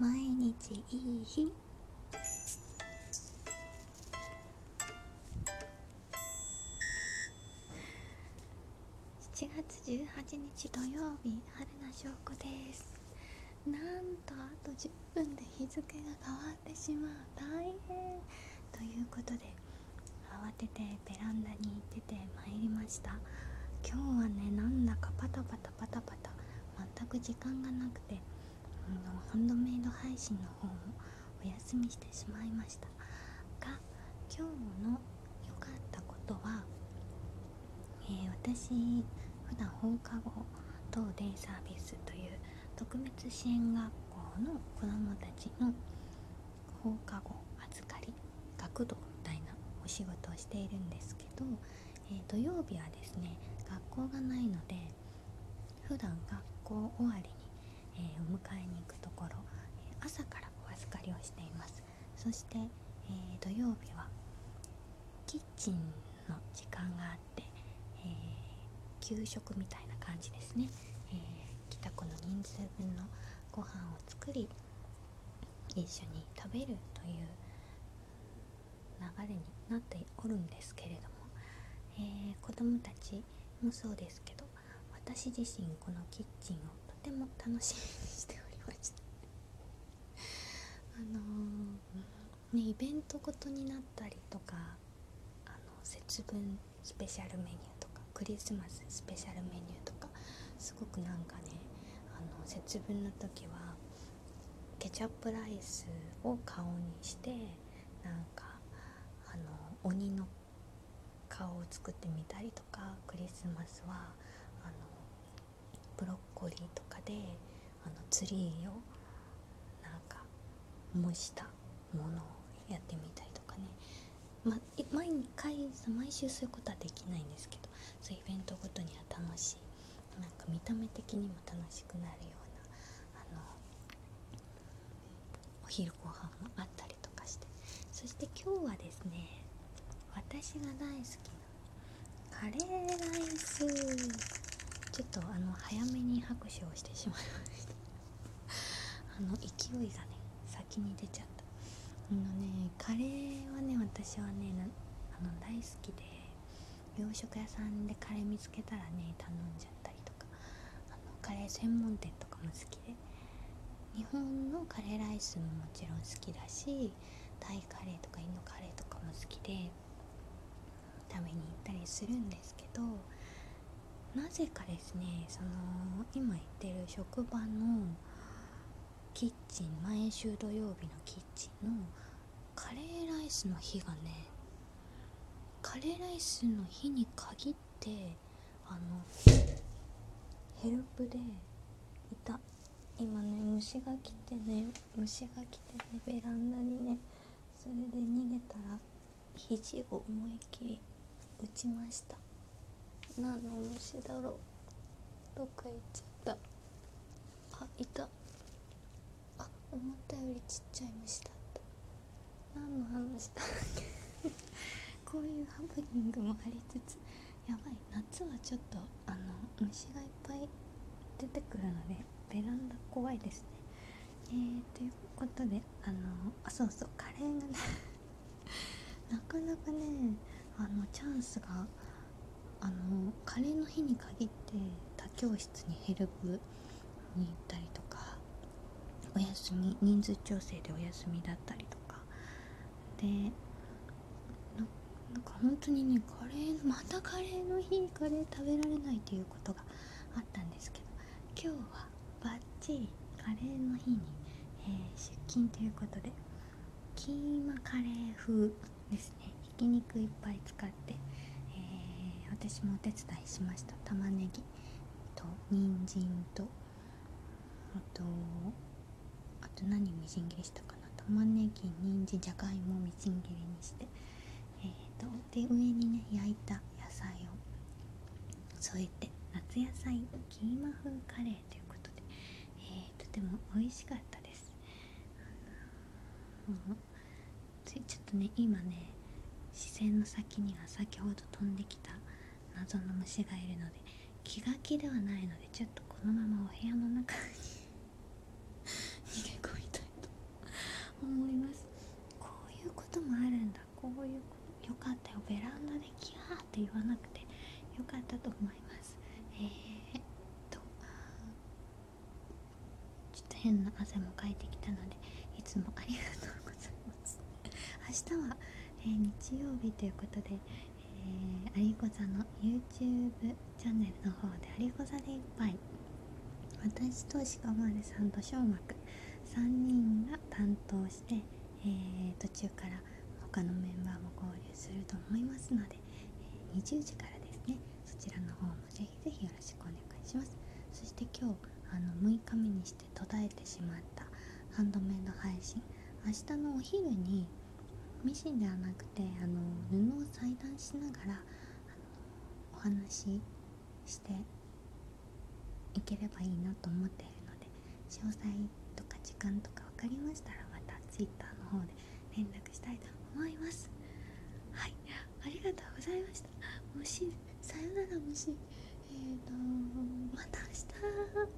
毎日いい日。7月18日土曜日春名翔子です。なんとあと10分で日付が変わってしまう。大変。ということで慌ててベランダに行ってて参りました。今日はねなんだかパタパタパタパタ。全く時間がなくてのハンドメイド配信の方もお休みしてしまいました。が今日の良かったことは、えー、私普段放課後等デイサービスという特別支援学校の子どもたちの放課後預かり学童みたいなお仕事をしているんですけど、えー、土曜日はですね学校がないので普段学校終わりにえー、お迎えに行くところ、え朝からお預かりをしています。そして、え土曜日はキッチンの時間があって、え給食みたいな感じですね、えー、帰宅の人数分のご飯を作り一緒に食べるという流れになっておるんですけれども、えー、子どもたちもそうですけど私自身このキッチンをても楽しみにしておりましたあのー、ねイベントごとになったりとかあの節分スペシャルメニューとかクリスマススペシャルメニューとかすごくなんかねあの節分の時はケチャップライスを顔にしてなんかあの鬼の顔を作ってみたりとかクリスマスはブロッコリーとかであのツリーをなんか模したものをやってみたりとかね、ま、毎回毎週そういうことはできないんですけどそういうイベントごとには楽しいなんか見た目的にも楽しくなるようなあのお昼ご飯もあったりとかして。そして今日はですね私が大好きなカレーライス。ちょっとあの早めに拍手をしてしまいましたあの勢いがね先に出ちゃった。あのねカレーはね私はねあの大好きで洋食屋さんでカレー見つけたらね頼んじゃったりとかあのカレー専門店とかも好きで日本のカレーライスももちろん好きだしタイカレーとかインドカレーとかも好きで食べに行ったりするんですけどなぜかですねその今行ってる職場のキッチン毎週土曜日のキッチンのカレーライスの日がねカレーライスの日に限ってあのヘルプでいた。今ね虫が来てね虫が来てねベランダにねそれで逃げたら肘を思いっきり打ちました。何の虫だろう？どっか行っちゃった。あいた。あ思ったよりちっちゃい虫だった。何の話だっけ？こういうハプニングもありつつやばい。夏はちょっとあの虫がいっぱい出てくるのでベランダ怖いですね。えー、ということであのあそうそうカレーがね なかなかねあのチャンスがカレーの日に限って他教室にヘルプに行ったりとかお休み人数調整でお休みだったりとか。でなんか本当にねカレーまたカレーの日にカレー食べられないっていうことがあったんですけど今日はバッチリカレーの日に、えー、出勤ということでキーマカレー風ですね。ひき肉いっぱい使って私もお手伝いしました。玉ねぎと人参とあとあと何みじん切りしたかな。玉ねぎ人参じゃがいもみじん切りにしてえーと、で上にね焼いた野菜を添えて夏野菜キーマ風カレーということで、えー、とても美味しかったです、うん、ちょっとね今ね視線の先には先ほど飛んできた謎の虫がいるので気が気ではないのでちょっとこのままお部屋の中に 逃げ込みたいと思います。こういうこともあるんだ。こういうことよかったよベランダでキャーって言わなくてよかったと思います。えー、っとちょっと変な汗もかいてきたのでいつもありがとうございます。明日は、えー、日曜日ということでえー、有子座の YouTube チャンネルの方で有子座でいっぱい。私と鹿丸さんと小学3人が担当して、えー、途中から他のメンバーも合流すると思いますので、えー、20時からですね。そちらの方もぜひぜひよろしくお願いします。そして今日あの6日目にして途絶えてしまったハンドメイド配信。明日のお昼にミシンではなくてあの布を裁断しながらお話ししていければいいなと思っているので詳細とか時間とか分かりましたらまた Twitter の方で連絡したいと思います。はい。ありがとうございました。もしさよならもしえっ、ー、とまた明日。